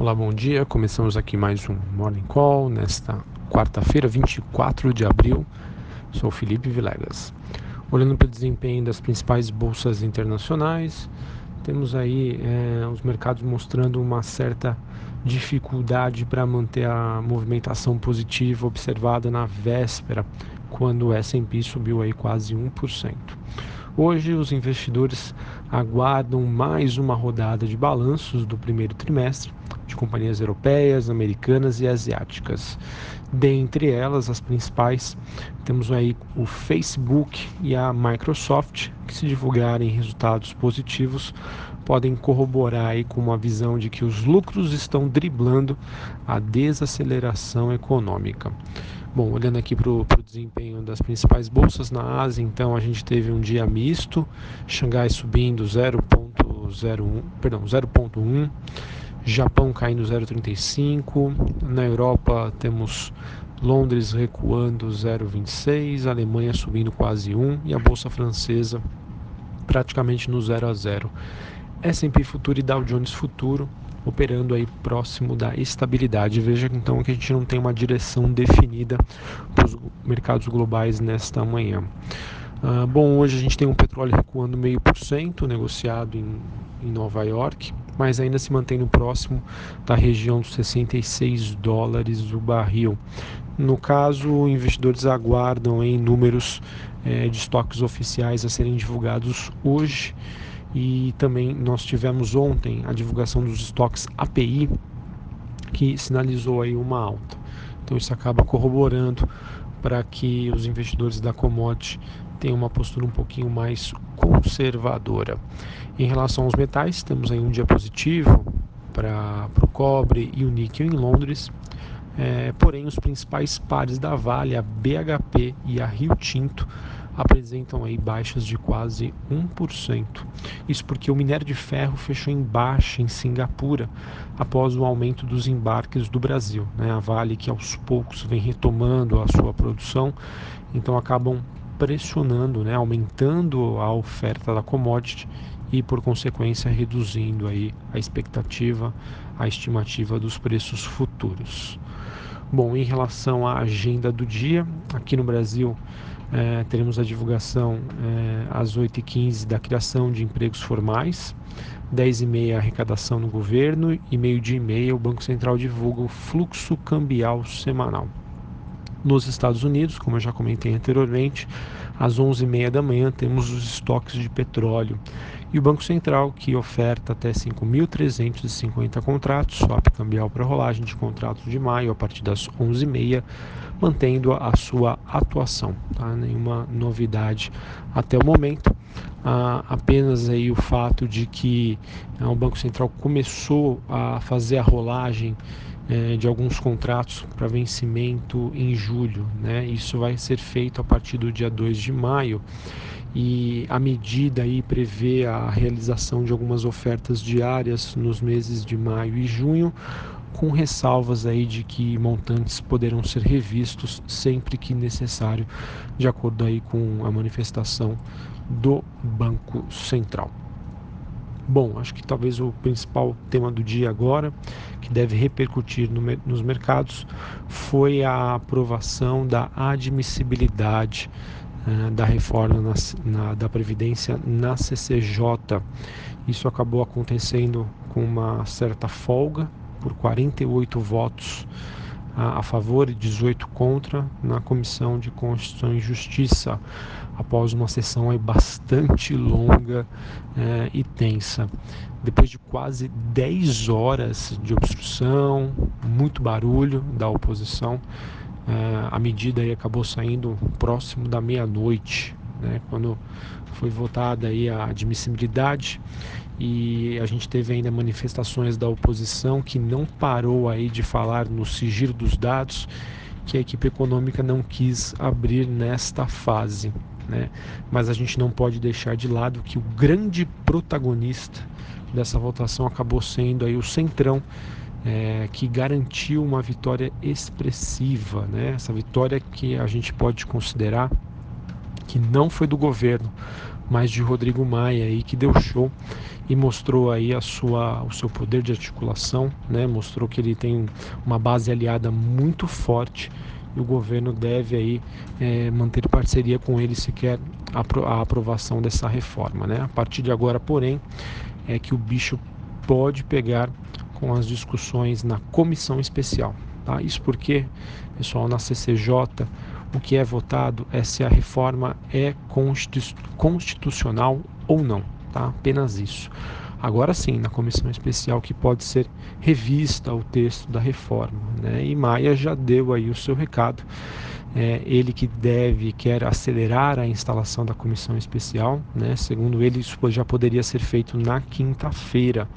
Olá, bom dia. Começamos aqui mais um Morning Call nesta quarta-feira, 24 de abril. Sou Felipe Vilegas. Olhando para o desempenho das principais bolsas internacionais, temos aí é, os mercados mostrando uma certa dificuldade para manter a movimentação positiva observada na véspera, quando o S&P subiu aí quase 1%. Hoje, os investidores aguardam mais uma rodada de balanços do primeiro trimestre companhias europeias, americanas e asiáticas. Dentre elas, as principais, temos aí o Facebook e a Microsoft, que se divulgarem resultados positivos, podem corroborar aí com uma visão de que os lucros estão driblando a desaceleração econômica. Bom, olhando aqui para o desempenho das principais bolsas na Ásia, então a gente teve um dia misto, Xangai subindo 0,01, perdão, 0,1, Japão caindo 0,35, na Europa temos Londres recuando 0,26, Alemanha subindo quase 1 e a bolsa francesa praticamente no 0 a 0. S&P Futuro e Dow Jones Futuro operando aí próximo da estabilidade. Veja então que a gente não tem uma direção definida para os mercados globais nesta manhã. Uh, bom, hoje a gente tem um petróleo recuando meio por cento, negociado em, em Nova York, mas ainda se mantém no próximo da região dos 66 dólares o barril. No caso, investidores aguardam em números eh, de estoques oficiais a serem divulgados hoje e também nós tivemos ontem a divulgação dos estoques API que sinalizou aí uma alta. Então isso acaba corroborando para que os investidores da commodity tenham uma postura um pouquinho mais conservadora. Em relação aos metais, temos aí um dia positivo para o cobre e o níquel em Londres. É, porém, os principais pares da Vale, a BHP e a Rio Tinto, apresentam aí baixas de quase 1%. Isso porque o minério de ferro fechou em baixa em Singapura após o aumento dos embarques do Brasil. Né? A Vale que aos poucos vem retomando a sua produção, então acabam pressionando, né? aumentando a oferta da commodity e por consequência reduzindo aí a expectativa, a estimativa dos preços futuros. Bom, em relação à agenda do dia, aqui no Brasil é, teremos a divulgação é, às 8h15 da criação de empregos formais, 10h30 a arrecadação no governo e meio-dia e meia o Banco Central divulga o fluxo cambial semanal. Nos Estados Unidos, como eu já comentei anteriormente, às 11h30 da manhã temos os estoques de petróleo e o Banco Central que oferta até 5.350 contratos, swap cambial para rolagem de contratos de maio a partir das 11h30, mantendo a sua atuação. Tá? Nenhuma novidade até o momento. Ah, apenas aí o fato de que ah, o Banco Central começou a fazer a rolagem eh, de alguns contratos para vencimento em julho. Né? Isso vai ser feito a partir do dia 2 de maio e a medida aí prevê a realização de algumas ofertas diárias nos meses de maio e junho, com ressalvas aí de que montantes poderão ser revistos sempre que necessário, de acordo aí com a manifestação do Banco Central. Bom, acho que talvez o principal tema do dia agora, que deve repercutir no, nos mercados, foi a aprovação da admissibilidade eh, da reforma na, na, da Previdência na CCJ. Isso acabou acontecendo com uma certa folga, por 48 votos a, a favor e 18 contra na Comissão de Constituição e Justiça, após uma sessão aí bastante longa é, e tensa. Depois de quase 10 horas de obstrução, muito barulho da oposição, é, a medida aí acabou saindo próximo da meia-noite, né, quando foi votada aí a admissibilidade e a gente teve ainda manifestações da oposição que não parou aí de falar no sigilo dos dados que a equipe econômica não quis abrir nesta fase, né? Mas a gente não pode deixar de lado que o grande protagonista dessa votação acabou sendo aí o Centrão, é, que garantiu uma vitória expressiva, né? Essa vitória que a gente pode considerar que não foi do governo, mas de Rodrigo Maia aí que deu show e mostrou aí a sua, o seu poder de articulação, né? mostrou que ele tem uma base aliada muito forte e o governo deve aí é, manter parceria com ele se quer a aprovação dessa reforma. Né? A partir de agora, porém, é que o bicho pode pegar com as discussões na comissão especial. Tá? Isso porque, pessoal, na CCJ, o que é votado é se a reforma é constitucional ou não. Tá? Apenas isso. Agora sim, na comissão especial que pode ser revista o texto da reforma. Né? E Maia já deu aí o seu recado. É, ele que deve, quer acelerar a instalação da comissão especial. Né? Segundo ele, isso já poderia ser feito na quinta-feira.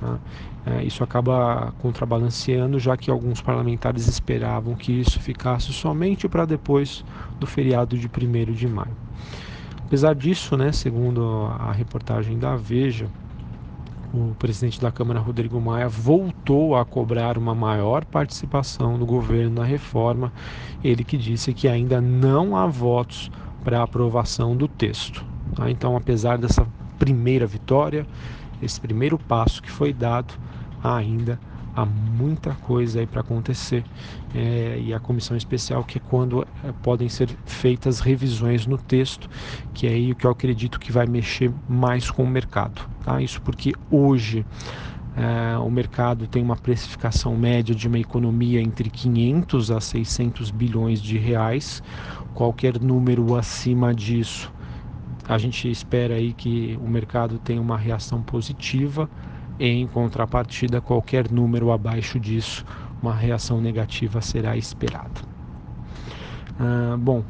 Tá? É, isso acaba contrabalanceando, já que alguns parlamentares esperavam que isso ficasse somente para depois do feriado de 1 de maio. Apesar disso, né, segundo a reportagem da Veja, o presidente da Câmara, Rodrigo Maia, voltou a cobrar uma maior participação do governo na reforma. Ele que disse que ainda não há votos para aprovação do texto. Tá? Então, apesar dessa primeira vitória, esse primeiro passo que foi dado, ainda há muita coisa aí para acontecer é, e a comissão especial que é quando é, podem ser feitas revisões no texto que é aí o que eu acredito que vai mexer mais com o mercado tá isso porque hoje é, o mercado tem uma precificação média de uma economia entre 500 a 600 bilhões de reais qualquer número acima disso a gente espera aí que o mercado tenha uma reação positiva em contrapartida, qualquer número abaixo disso, uma reação negativa será esperada. Ah, bom,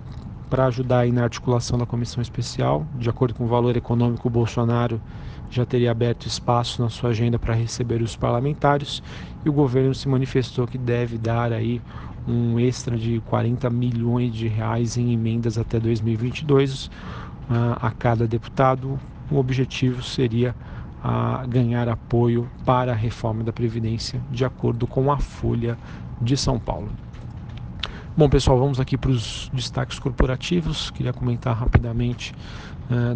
para ajudar aí na articulação da comissão especial, de acordo com o valor econômico, Bolsonaro já teria aberto espaço na sua agenda para receber os parlamentares e o governo se manifestou que deve dar aí um extra de 40 milhões de reais em emendas até 2022 uh, a cada deputado. O objetivo seria a ganhar apoio para a reforma da Previdência, de acordo com a Folha de São Paulo. Bom, pessoal, vamos aqui para os destaques corporativos. Queria comentar rapidamente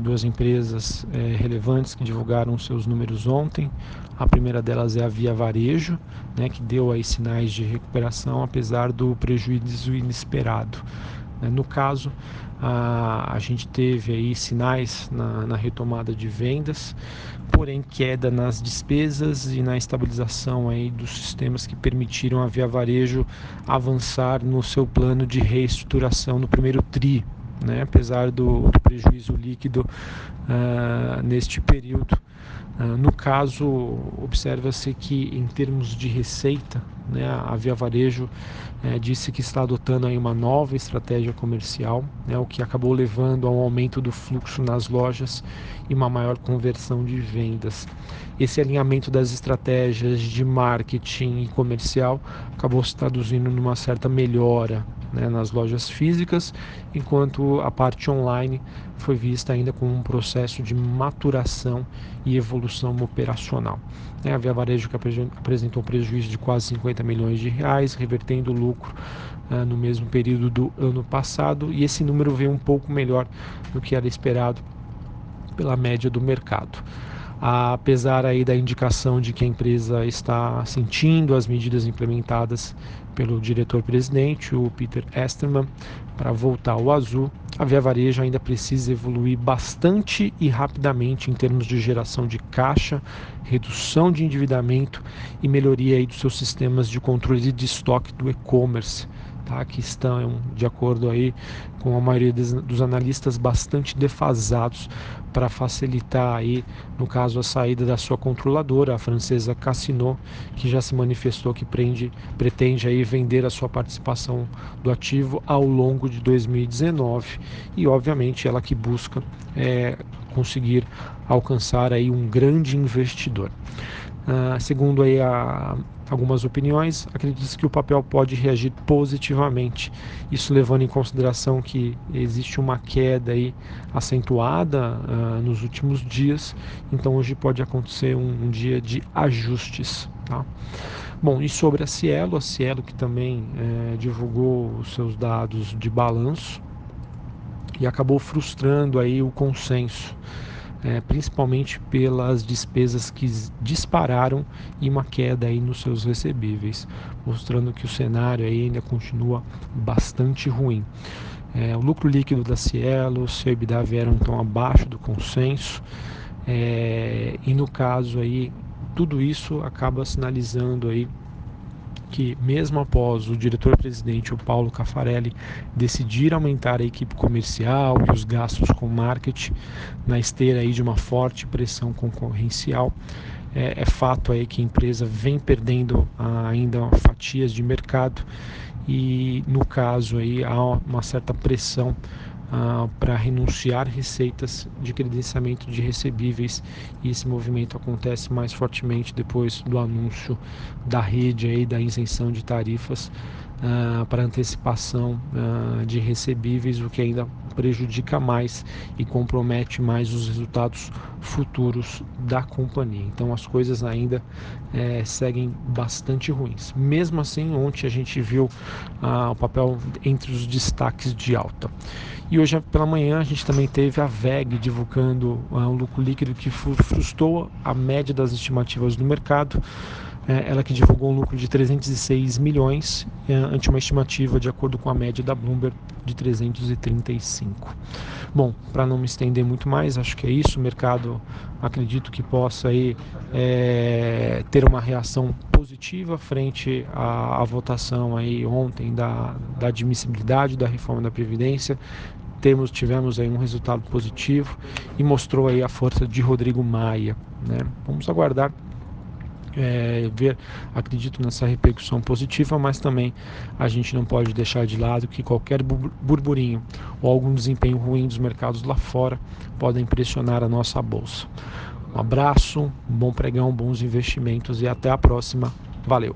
duas empresas uh, relevantes que divulgaram seus números ontem. A primeira delas é a Via Varejo, né, que deu aí sinais de recuperação apesar do prejuízo inesperado. Né. No caso, a, a gente teve aí sinais na, na retomada de vendas, porém queda nas despesas e na estabilização aí dos sistemas que permitiram a Via Varejo avançar no seu plano de reestruturação no primeiro tri, né? apesar do, do prejuízo líquido uh, neste período. Uh, no caso, observa-se que em termos de receita, né, a Via Varejo uh, disse que está adotando aí uma nova estratégia comercial, né, o que acabou levando a um aumento do fluxo nas lojas e uma maior conversão de vendas. Esse alinhamento das estratégias de marketing e comercial acabou se traduzindo numa certa melhora né, nas lojas físicas, enquanto a parte online foi vista ainda como um processo de maturação e evolução operacional. É, a Via Varejo que apresentou um prejuízo de quase 50 milhões de reais, revertendo o lucro uh, no mesmo período do ano passado, e esse número veio um pouco melhor do que era esperado pela média do mercado apesar aí da indicação de que a empresa está sentindo as medidas implementadas pelo diretor-presidente, o Peter Esterman, para voltar ao azul, a Via Varejo ainda precisa evoluir bastante e rapidamente em termos de geração de caixa, redução de endividamento e melhoria aí dos seus sistemas de controle de estoque do e-commerce tá? que estão, de acordo aí com a maioria dos analistas, bastante defasados para facilitar aí, no caso, a saída da sua controladora, a francesa Cassino, que já se manifestou que prende, pretende aí vender a sua participação do ativo ao longo de 2019 e, obviamente, ela que busca é, conseguir alcançar aí um grande investidor. Uh, segundo aí a algumas opiniões, acredita-se que o papel pode reagir positivamente. Isso levando em consideração que existe uma queda aí acentuada uh, nos últimos dias, então hoje pode acontecer um, um dia de ajustes. Tá? Bom, e sobre a Cielo, a Cielo que também eh, divulgou os seus dados de balanço, e acabou frustrando aí o consenso é, principalmente pelas despesas que dispararam e uma queda aí nos seus recebíveis, mostrando que o cenário ainda continua bastante ruim. É, o lucro líquido da Cielo, o seu EBITDA vieram então abaixo do consenso é, e no caso aí tudo isso acaba sinalizando aí que, mesmo após o diretor-presidente, o Paulo Cafarelli, decidir aumentar a equipe comercial e os gastos com marketing na esteira aí de uma forte pressão concorrencial, é, é fato aí que a empresa vem perdendo ainda fatias de mercado e, no caso, aí, há uma certa pressão ah, para renunciar receitas de credenciamento de recebíveis. E esse movimento acontece mais fortemente depois do anúncio da rede aí da isenção de tarifas ah, para antecipação ah, de recebíveis, o que ainda prejudica mais e compromete mais os resultados futuros da companhia. Então as coisas ainda é, seguem bastante ruins. Mesmo assim, ontem a gente viu ah, o papel entre os destaques de alta. E hoje pela manhã a gente também teve a VEG divulgando ah, um lucro líquido que frustrou a média das estimativas do mercado. É, ela que divulgou um lucro de 306 milhões, é, ante uma estimativa, de acordo com a média da Bloomberg, de 335. Bom, para não me estender muito mais, acho que é isso. O mercado acredito que possa aí, é, ter uma reação positiva frente à, à votação aí ontem da, da admissibilidade da reforma da Previdência temos tivemos aí um resultado positivo e mostrou aí a força de Rodrigo Maia, né? Vamos aguardar é, ver, acredito nessa repercussão positiva, mas também a gente não pode deixar de lado que qualquer burburinho ou algum desempenho ruim dos mercados lá fora podem pressionar a nossa bolsa. Um abraço, um bom pregão, bons investimentos e até a próxima. Valeu!